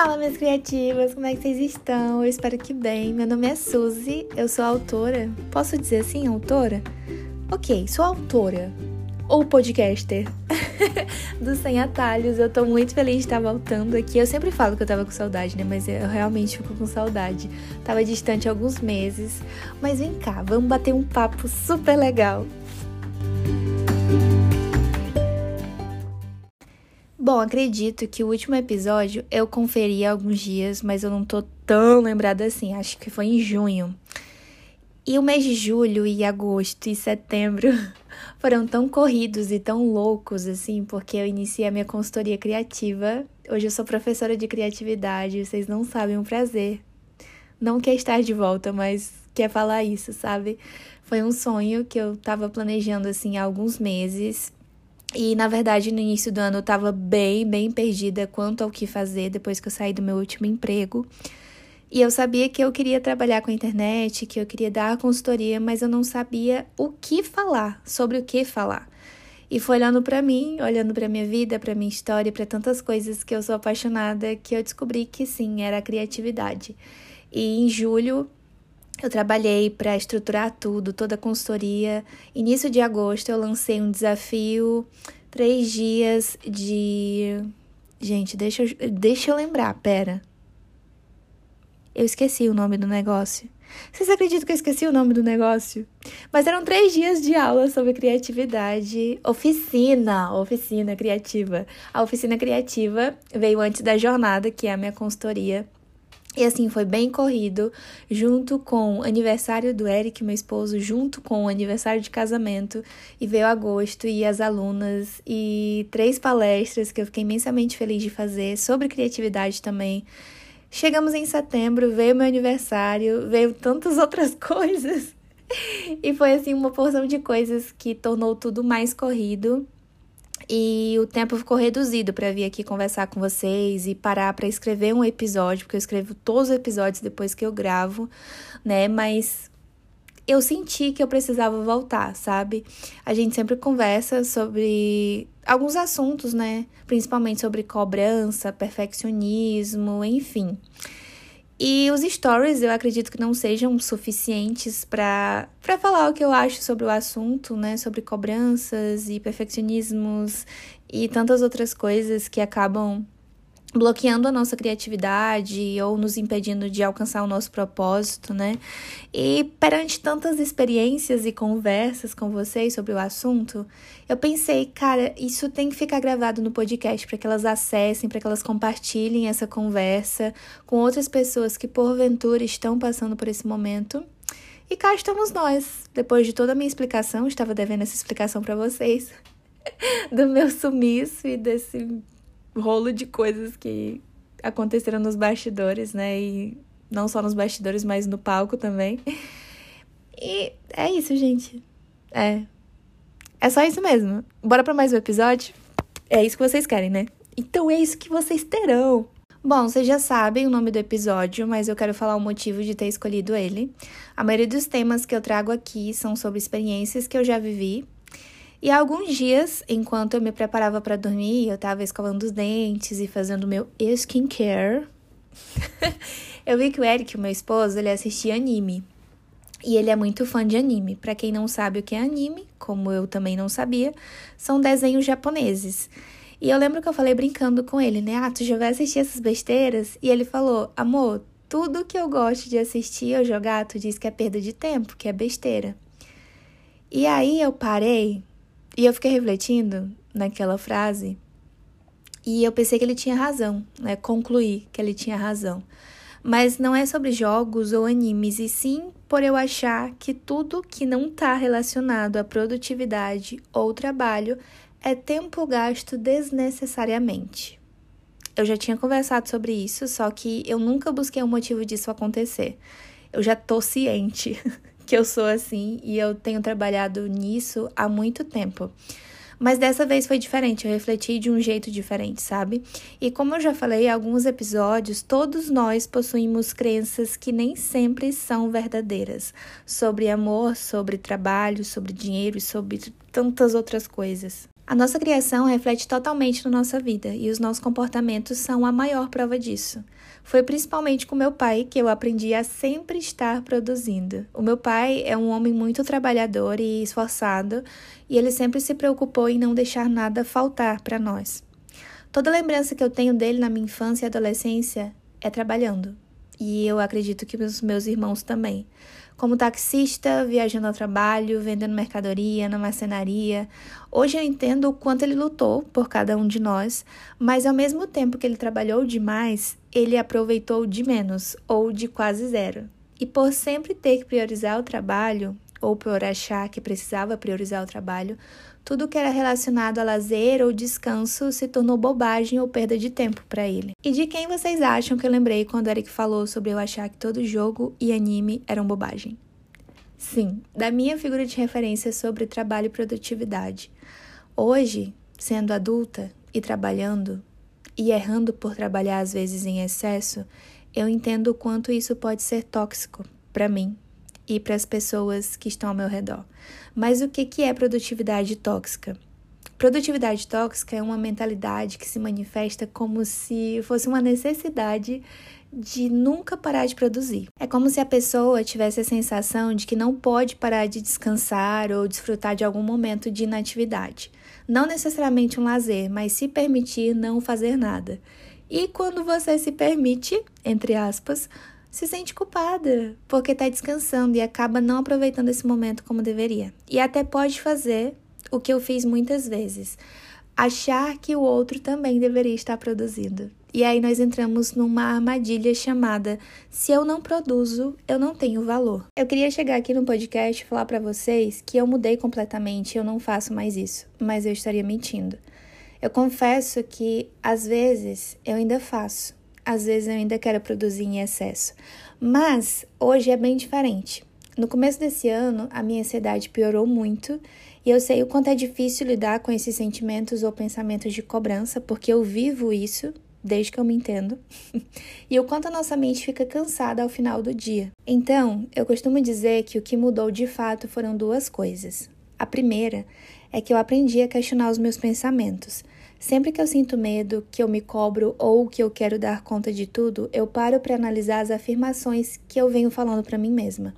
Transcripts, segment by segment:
Fala, minhas criativas, como é que vocês estão? Eu espero que bem. Meu nome é Suzy, eu sou autora. Posso dizer assim, autora? Ok, sou autora. Ou podcaster do Sem Atalhos. Eu tô muito feliz de estar voltando aqui. Eu sempre falo que eu tava com saudade, né? Mas eu realmente fico com saudade. Tava distante alguns meses. Mas vem cá, vamos bater um papo super legal. Bom, acredito que o último episódio eu conferi há alguns dias, mas eu não tô tão lembrada assim. Acho que foi em junho. E o mês de julho e agosto e setembro foram tão corridos e tão loucos assim, porque eu iniciei a minha consultoria criativa. Hoje eu sou professora de criatividade, vocês não sabem o prazer. Não quer estar de volta, mas quer falar isso, sabe? Foi um sonho que eu tava planejando assim há alguns meses e na verdade, no início do ano eu tava bem, bem perdida quanto ao que fazer depois que eu saí do meu último emprego. E eu sabia que eu queria trabalhar com a internet, que eu queria dar consultoria, mas eu não sabia o que falar, sobre o que falar. E foi olhando para mim, olhando para minha vida, para minha história, para tantas coisas que eu sou apaixonada, que eu descobri que sim, era a criatividade. E em julho eu trabalhei para estruturar tudo, toda a consultoria. Início de agosto eu lancei um desafio, três dias de. Gente, deixa eu, deixa eu lembrar, pera. Eu esqueci o nome do negócio. Vocês acreditam que eu esqueci o nome do negócio? Mas eram três dias de aula sobre criatividade. Oficina, oficina criativa. A oficina criativa veio antes da jornada, que é a minha consultoria e assim, foi bem corrido, junto com o aniversário do Eric, meu esposo, junto com o aniversário de casamento, e veio agosto e as alunas, e três palestras que eu fiquei imensamente feliz de fazer sobre criatividade também. Chegamos em setembro, veio meu aniversário, veio tantas outras coisas. E foi assim uma porção de coisas que tornou tudo mais corrido e o tempo ficou reduzido para vir aqui conversar com vocês e parar para escrever um episódio, porque eu escrevo todos os episódios depois que eu gravo, né? Mas eu senti que eu precisava voltar, sabe? A gente sempre conversa sobre alguns assuntos, né? Principalmente sobre cobrança, perfeccionismo, enfim. E os stories eu acredito que não sejam suficientes para falar o que eu acho sobre o assunto, né? Sobre cobranças e perfeccionismos e tantas outras coisas que acabam bloqueando a nossa criatividade ou nos impedindo de alcançar o nosso propósito, né? E perante tantas experiências e conversas com vocês sobre o assunto, eu pensei, cara, isso tem que ficar gravado no podcast para que elas acessem, para que elas compartilhem essa conversa com outras pessoas que porventura estão passando por esse momento. E cá estamos nós. Depois de toda a minha explicação, estava devendo essa explicação para vocês do meu sumiço e desse rolo de coisas que aconteceram nos bastidores, né? E não só nos bastidores, mas no palco também. E é isso, gente. É. É só isso mesmo. Bora para mais um episódio? É isso que vocês querem, né? Então é isso que vocês terão. Bom, vocês já sabem o nome do episódio, mas eu quero falar o motivo de ter escolhido ele. A maioria dos temas que eu trago aqui são sobre experiências que eu já vivi e há alguns dias, enquanto eu me preparava para dormir, eu estava escovando os dentes e fazendo meu skincare, eu vi que o Eric, meu esposo, ele assistia anime. E ele é muito fã de anime. Para quem não sabe o que é anime, como eu também não sabia, são desenhos japoneses. E eu lembro que eu falei brincando com ele, né? Ah, tu já vai assistir essas besteiras? E ele falou: Amor, tudo que eu gosto de assistir ou jogar, tu diz que é perda de tempo, que é besteira. E aí eu parei e eu fiquei refletindo naquela frase e eu pensei que ele tinha razão, né? Concluí que ele tinha razão. Mas não é sobre jogos ou animes, e sim por eu achar que tudo que não está relacionado à produtividade ou trabalho é tempo gasto desnecessariamente. Eu já tinha conversado sobre isso, só que eu nunca busquei um motivo disso acontecer. Eu já tô ciente que eu sou assim e eu tenho trabalhado nisso há muito tempo. Mas dessa vez foi diferente, eu refleti de um jeito diferente, sabe? E como eu já falei em alguns episódios, todos nós possuímos crenças que nem sempre são verdadeiras sobre amor, sobre trabalho, sobre dinheiro e sobre tantas outras coisas. A nossa criação reflete totalmente na nossa vida e os nossos comportamentos são a maior prova disso. Foi principalmente com meu pai que eu aprendi a sempre estar produzindo. O meu pai é um homem muito trabalhador e esforçado e ele sempre se preocupou em não deixar nada faltar para nós. Toda lembrança que eu tenho dele na minha infância e adolescência é trabalhando. E eu acredito que os meus irmãos também como taxista, viajando ao trabalho, vendendo mercadoria na marcenaria. Hoje eu entendo o quanto ele lutou por cada um de nós, mas ao mesmo tempo que ele trabalhou demais, ele aproveitou de menos ou de quase zero. E por sempre ter que priorizar o trabalho, ou por achar que precisava priorizar o trabalho, tudo que era relacionado a lazer ou descanso se tornou bobagem ou perda de tempo para ele. E de quem vocês acham que eu lembrei quando Eric falou sobre eu achar que todo jogo e anime eram bobagem? Sim, da minha figura de referência sobre trabalho e produtividade. Hoje, sendo adulta e trabalhando, e errando por trabalhar às vezes em excesso, eu entendo o quanto isso pode ser tóxico para mim e para as pessoas que estão ao meu redor. Mas o que, que é produtividade tóxica? Produtividade tóxica é uma mentalidade que se manifesta como se fosse uma necessidade de nunca parar de produzir. É como se a pessoa tivesse a sensação de que não pode parar de descansar ou desfrutar de algum momento de inatividade. Não necessariamente um lazer, mas se permitir não fazer nada. E quando você se permite, entre aspas, se sente culpada porque está descansando e acaba não aproveitando esse momento como deveria. E até pode fazer o que eu fiz muitas vezes, achar que o outro também deveria estar produzindo. E aí nós entramos numa armadilha chamada se eu não produzo, eu não tenho valor. Eu queria chegar aqui no podcast e falar para vocês que eu mudei completamente, eu não faço mais isso, mas eu estaria mentindo. Eu confesso que às vezes eu ainda faço, às vezes eu ainda quero produzir em excesso. Mas hoje é bem diferente. No começo desse ano, a minha ansiedade piorou muito e eu sei o quanto é difícil lidar com esses sentimentos ou pensamentos de cobrança, porque eu vivo isso desde que eu me entendo, e o quanto a nossa mente fica cansada ao final do dia. Então, eu costumo dizer que o que mudou de fato foram duas coisas. A primeira é que eu aprendi a questionar os meus pensamentos. Sempre que eu sinto medo, que eu me cobro ou que eu quero dar conta de tudo, eu paro para analisar as afirmações que eu venho falando para mim mesma.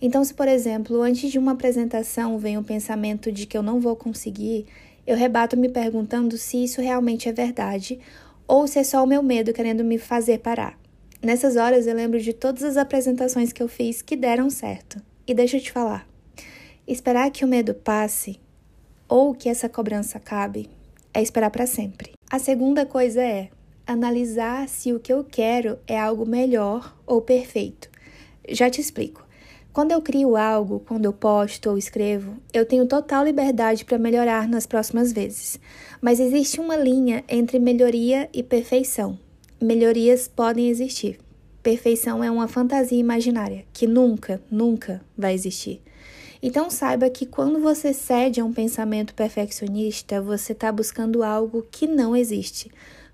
Então, se por exemplo, antes de uma apresentação vem o pensamento de que eu não vou conseguir, eu rebato me perguntando se isso realmente é verdade ou se é só o meu medo querendo me fazer parar. Nessas horas eu lembro de todas as apresentações que eu fiz que deram certo. E deixa eu te falar: esperar que o medo passe ou que essa cobrança acabe é esperar para sempre. A segunda coisa é analisar se o que eu quero é algo melhor ou perfeito. Já te explico. Quando eu crio algo, quando eu posto ou escrevo, eu tenho total liberdade para melhorar nas próximas vezes. Mas existe uma linha entre melhoria e perfeição. Melhorias podem existir. Perfeição é uma fantasia imaginária que nunca, nunca vai existir. Então saiba que quando você cede a um pensamento perfeccionista, você está buscando algo que não existe.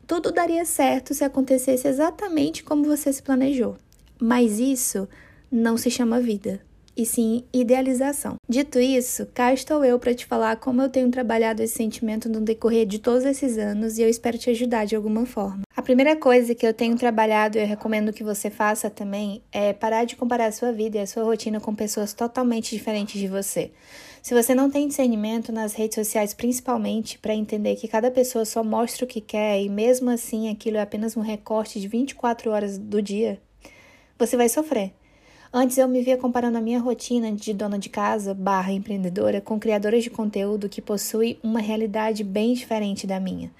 Tudo daria certo se acontecesse exatamente como você se planejou. Mas isso não se chama vida e sim idealização. Dito isso, cá estou eu para te falar como eu tenho trabalhado esse sentimento no decorrer de todos esses anos e eu espero te ajudar de alguma forma. A primeira coisa que eu tenho trabalhado e eu recomendo que você faça também é parar de comparar a sua vida e a sua rotina com pessoas totalmente diferentes de você. Se você não tem discernimento nas redes sociais, principalmente, para entender que cada pessoa só mostra o que quer e mesmo assim aquilo é apenas um recorte de 24 horas do dia, você vai sofrer. Antes eu me via comparando a minha rotina de dona de casa barra empreendedora com criadoras de conteúdo que possuem uma realidade bem diferente da minha.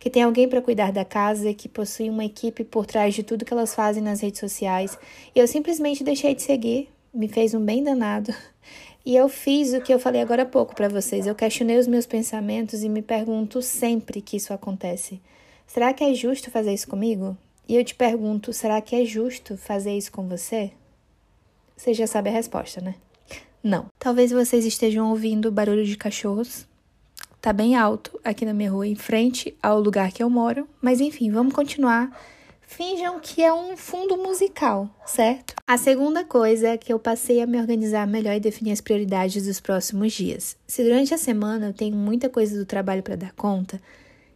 Que tem alguém para cuidar da casa, que possui uma equipe por trás de tudo que elas fazem nas redes sociais. E eu simplesmente deixei de seguir, me fez um bem danado. E eu fiz o que eu falei agora há pouco para vocês. Eu questionei os meus pensamentos e me pergunto sempre que isso acontece: será que é justo fazer isso comigo? E eu te pergunto: será que é justo fazer isso com você? Você já sabe a resposta, né? Não. Talvez vocês estejam ouvindo barulho de cachorros. Tá bem alto aqui na minha rua, em frente ao lugar que eu moro. Mas enfim, vamos continuar finjam que é um fundo musical, certo? A segunda coisa é que eu passei a me organizar melhor e definir as prioridades dos próximos dias. Se durante a semana eu tenho muita coisa do trabalho para dar conta,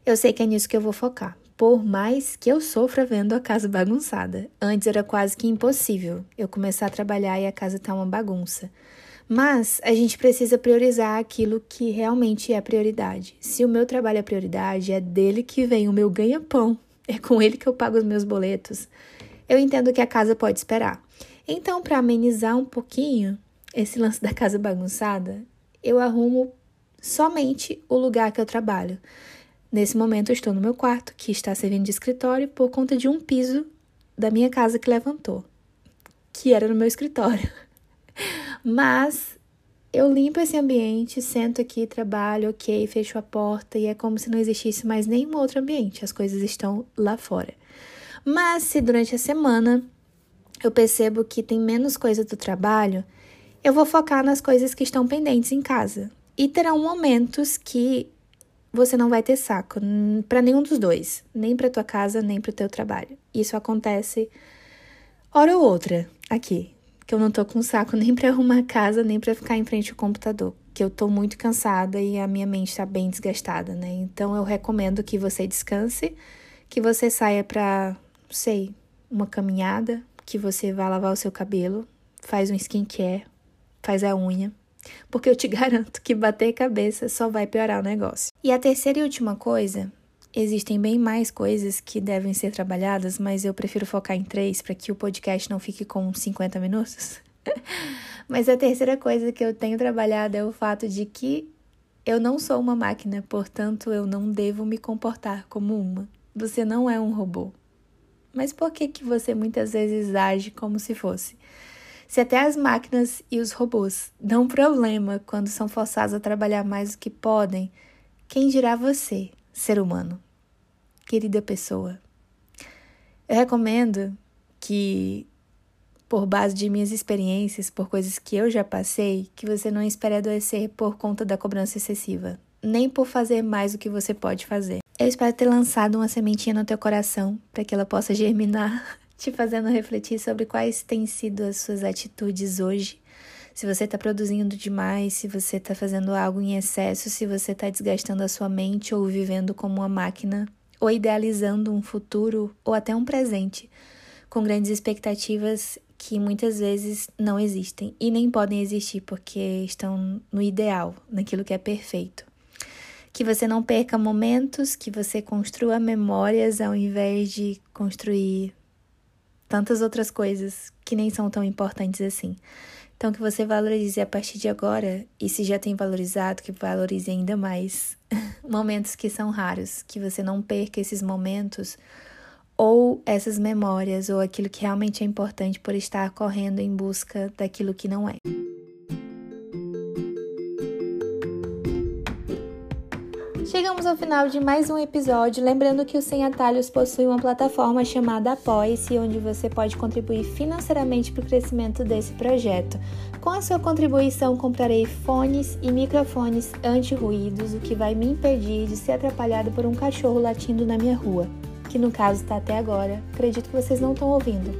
eu sei que é nisso que eu vou focar. Por mais que eu sofra vendo a casa bagunçada. Antes era quase que impossível eu começar a trabalhar e a casa tá uma bagunça. Mas a gente precisa priorizar aquilo que realmente é prioridade. Se o meu trabalho é prioridade, é dele que vem o meu ganha-pão é com ele que eu pago os meus boletos, eu entendo que a casa pode esperar. Então, para amenizar um pouquinho esse lance da casa bagunçada, eu arrumo somente o lugar que eu trabalho. Nesse momento, estou no meu quarto, que está servindo de escritório por conta de um piso da minha casa que levantou, que era no meu escritório. Mas eu limpo esse ambiente, sento aqui, trabalho, ok, fecho a porta e é como se não existisse mais nenhum outro ambiente, as coisas estão lá fora. Mas se durante a semana eu percebo que tem menos coisa do trabalho, eu vou focar nas coisas que estão pendentes em casa. E terão momentos que você não vai ter saco para nenhum dos dois, nem para tua casa, nem para o teu trabalho. Isso acontece hora ou outra aqui, que eu não tô com saco nem para arrumar a casa, nem para ficar em frente ao computador, que eu tô muito cansada e a minha mente tá bem desgastada, né? Então eu recomendo que você descanse, que você saia para, não sei, uma caminhada, que você vá lavar o seu cabelo, faz um skincare, faz a unha, porque eu te garanto que bater cabeça só vai piorar o negócio. E a terceira e última coisa Existem bem mais coisas que devem ser trabalhadas, mas eu prefiro focar em três para que o podcast não fique com 50 minutos. mas a terceira coisa que eu tenho trabalhado é o fato de que eu não sou uma máquina, portanto eu não devo me comportar como uma. Você não é um robô. Mas por que que você muitas vezes age como se fosse? Se até as máquinas e os robôs dão problema quando são forçados a trabalhar mais do que podem, quem dirá você, ser humano? querida pessoa. Eu recomendo que, por base de minhas experiências, por coisas que eu já passei, que você não espere adoecer por conta da cobrança excessiva, nem por fazer mais do que você pode fazer. Eu espero ter lançado uma sementinha no teu coração para que ela possa germinar, te fazendo refletir sobre quais têm sido as suas atitudes hoje. Se você está produzindo demais, se você está fazendo algo em excesso, se você está desgastando a sua mente ou vivendo como uma máquina ou idealizando um futuro ou até um presente, com grandes expectativas que muitas vezes não existem e nem podem existir porque estão no ideal, naquilo que é perfeito. Que você não perca momentos, que você construa memórias ao invés de construir tantas outras coisas que nem são tão importantes assim. Então, que você valorize a partir de agora, e se já tem valorizado, que valorize ainda mais momentos que são raros, que você não perca esses momentos ou essas memórias ou aquilo que realmente é importante por estar correndo em busca daquilo que não é. Chegamos ao final de mais um episódio, lembrando que o Sem Atalhos possui uma plataforma chamada Apoie-se, onde você pode contribuir financeiramente para o crescimento desse projeto. Com a sua contribuição, comprarei fones e microfones anti-ruídos, o que vai me impedir de ser atrapalhado por um cachorro latindo na minha rua, que no caso está até agora. Acredito que vocês não estão ouvindo,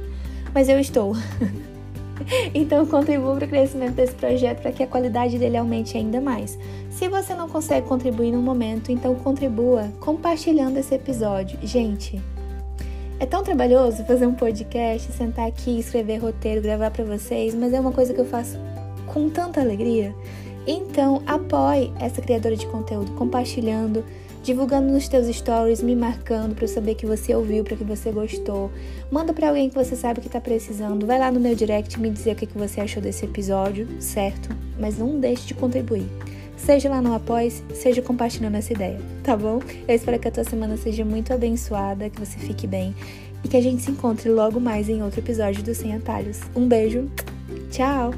mas eu estou. Então contribua para o crescimento desse projeto para que a qualidade dele aumente ainda mais. Se você não consegue contribuir no momento, então contribua compartilhando esse episódio. Gente, é tão trabalhoso fazer um podcast, sentar aqui, escrever roteiro, gravar para vocês, mas é uma coisa que eu faço com tanta alegria. Então, apoie essa criadora de conteúdo compartilhando divulgando nos teus stories, me marcando para eu saber que você ouviu, para que você gostou. Manda para alguém que você sabe que tá precisando. Vai lá no meu direct me dizer o que, que você achou desse episódio, certo? Mas não deixe de contribuir. Seja lá no Apoie, seja compartilhando essa ideia, tá bom? Eu espero que a tua semana seja muito abençoada, que você fique bem e que a gente se encontre logo mais em outro episódio do Sem Atalhos. Um beijo, tchau!